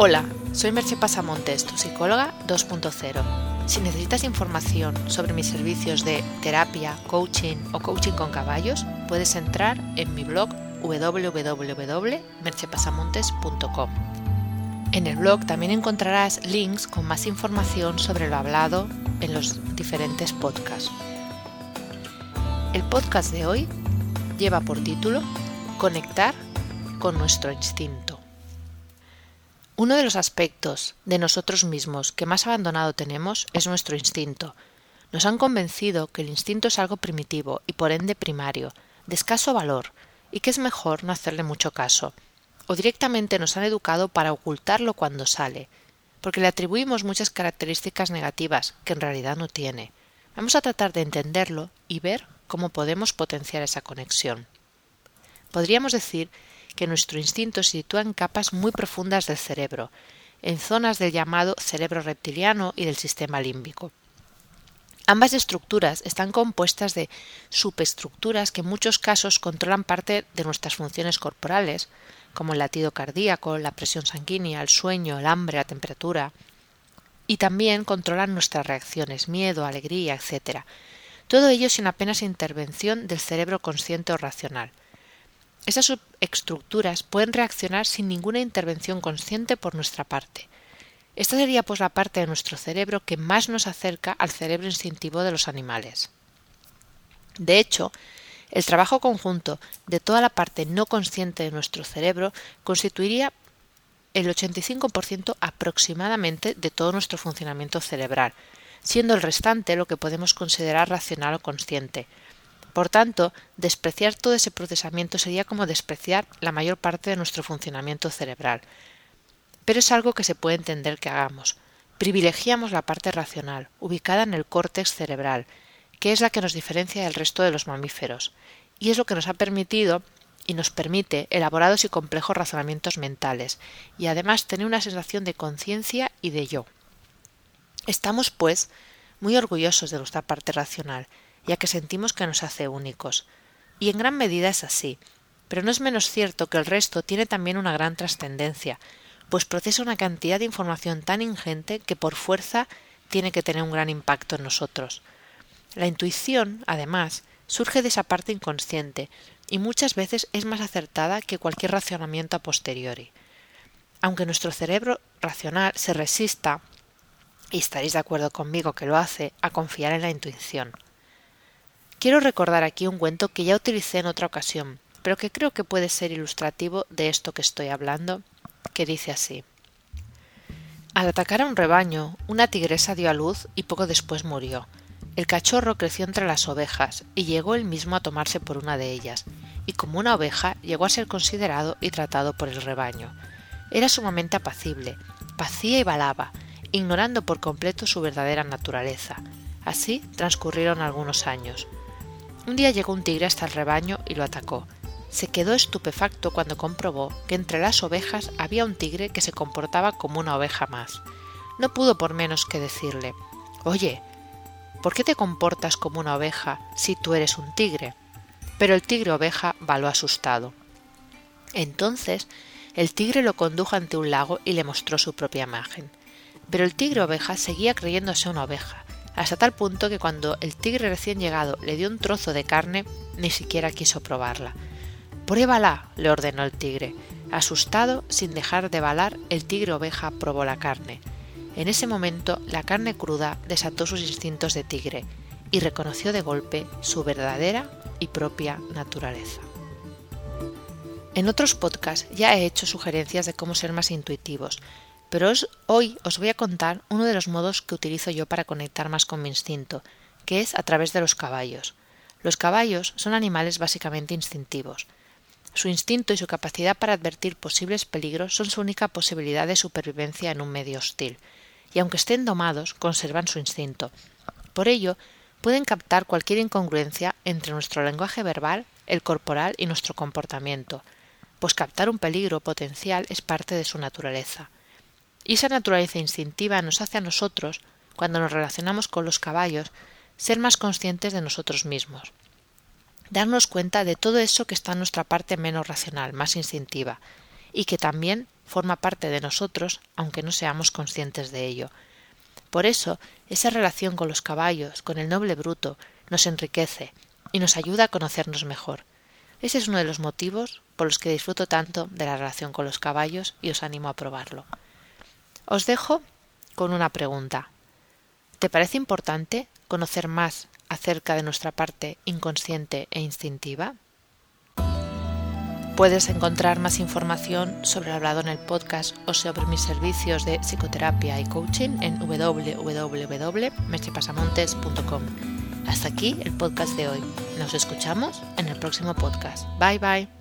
Hola, soy Merche Pasamontes, tu psicóloga 2.0. Si necesitas información sobre mis servicios de terapia, coaching o coaching con caballos, puedes entrar en mi blog www.merchepasamontes.com. En el blog también encontrarás links con más información sobre lo hablado en los diferentes podcasts. El podcast de hoy lleva por título Conectar con nuestro instinto. Uno de los aspectos de nosotros mismos que más abandonado tenemos es nuestro instinto. Nos han convencido que el instinto es algo primitivo y por ende primario, de escaso valor, y que es mejor no hacerle mucho caso. O directamente nos han educado para ocultarlo cuando sale, porque le atribuimos muchas características negativas que en realidad no tiene. Vamos a tratar de entenderlo y ver cómo podemos potenciar esa conexión. Podríamos decir que nuestro instinto sitúa en capas muy profundas del cerebro, en zonas del llamado cerebro reptiliano y del sistema límbico. Ambas estructuras están compuestas de subestructuras que en muchos casos controlan parte de nuestras funciones corporales, como el latido cardíaco, la presión sanguínea, el sueño, el hambre, la temperatura, y también controlan nuestras reacciones, miedo, alegría, etc. Todo ello sin apenas intervención del cerebro consciente o racional. Esas subestructuras pueden reaccionar sin ninguna intervención consciente por nuestra parte. Esta sería pues la parte de nuestro cerebro que más nos acerca al cerebro instintivo de los animales. De hecho, el trabajo conjunto de toda la parte no consciente de nuestro cerebro constituiría el 85% aproximadamente de todo nuestro funcionamiento cerebral, siendo el restante lo que podemos considerar racional o consciente, por tanto, despreciar todo ese procesamiento sería como despreciar la mayor parte de nuestro funcionamiento cerebral. Pero es algo que se puede entender que hagamos. Privilegiamos la parte racional, ubicada en el córtex cerebral, que es la que nos diferencia del resto de los mamíferos, y es lo que nos ha permitido y nos permite elaborados y complejos razonamientos mentales, y además tener una sensación de conciencia y de yo. Estamos, pues, muy orgullosos de nuestra parte racional, ya que sentimos que nos hace únicos. Y en gran medida es así, pero no es menos cierto que el resto tiene también una gran trascendencia, pues procesa una cantidad de información tan ingente que por fuerza tiene que tener un gran impacto en nosotros. La intuición, además, surge de esa parte inconsciente y muchas veces es más acertada que cualquier racionamiento a posteriori. Aunque nuestro cerebro racional se resista, y estaréis de acuerdo conmigo que lo hace, a confiar en la intuición. Quiero recordar aquí un cuento que ya utilicé en otra ocasión, pero que creo que puede ser ilustrativo de esto que estoy hablando, que dice así. Al atacar a un rebaño, una tigresa dio a luz y poco después murió. El cachorro creció entre las ovejas y llegó él mismo a tomarse por una de ellas, y como una oveja llegó a ser considerado y tratado por el rebaño. Era sumamente apacible, pacía y balaba, ignorando por completo su verdadera naturaleza. Así transcurrieron algunos años. Un día llegó un tigre hasta el rebaño y lo atacó. Se quedó estupefacto cuando comprobó que entre las ovejas había un tigre que se comportaba como una oveja más. No pudo por menos que decirle Oye, ¿por qué te comportas como una oveja si tú eres un tigre? Pero el tigre oveja való asustado. Entonces el tigre lo condujo ante un lago y le mostró su propia imagen. Pero el tigre oveja seguía creyéndose una oveja, hasta tal punto que cuando el tigre recién llegado le dio un trozo de carne, ni siquiera quiso probarla. Pruébala, le ordenó el tigre. Asustado, sin dejar de balar, el tigre oveja probó la carne. En ese momento, la carne cruda desató sus instintos de tigre y reconoció de golpe su verdadera y propia naturaleza. En otros podcasts ya he hecho sugerencias de cómo ser más intuitivos, pero hoy os voy a contar uno de los modos que utilizo yo para conectar más con mi instinto, que es a través de los caballos. Los caballos son animales básicamente instintivos. Su instinto y su capacidad para advertir posibles peligros son su única posibilidad de supervivencia en un medio hostil, y aunque estén domados, conservan su instinto. Por ello, pueden captar cualquier incongruencia entre nuestro lenguaje verbal, el corporal y nuestro comportamiento, pues captar un peligro potencial es parte de su naturaleza. Y esa naturaleza instintiva nos hace a nosotros, cuando nos relacionamos con los caballos, ser más conscientes de nosotros mismos. Darnos cuenta de todo eso que está en nuestra parte menos racional, más instintiva, y que también forma parte de nosotros aunque no seamos conscientes de ello. Por eso, esa relación con los caballos, con el noble bruto, nos enriquece y nos ayuda a conocernos mejor. Ese es uno de los motivos por los que disfruto tanto de la relación con los caballos y os animo a probarlo. Os dejo con una pregunta. ¿Te parece importante conocer más acerca de nuestra parte inconsciente e instintiva? Puedes encontrar más información sobre el hablado en el podcast o sobre mis servicios de psicoterapia y coaching en www.merchepasamontes.com. Hasta aquí el podcast de hoy. Nos escuchamos en el próximo podcast. Bye bye.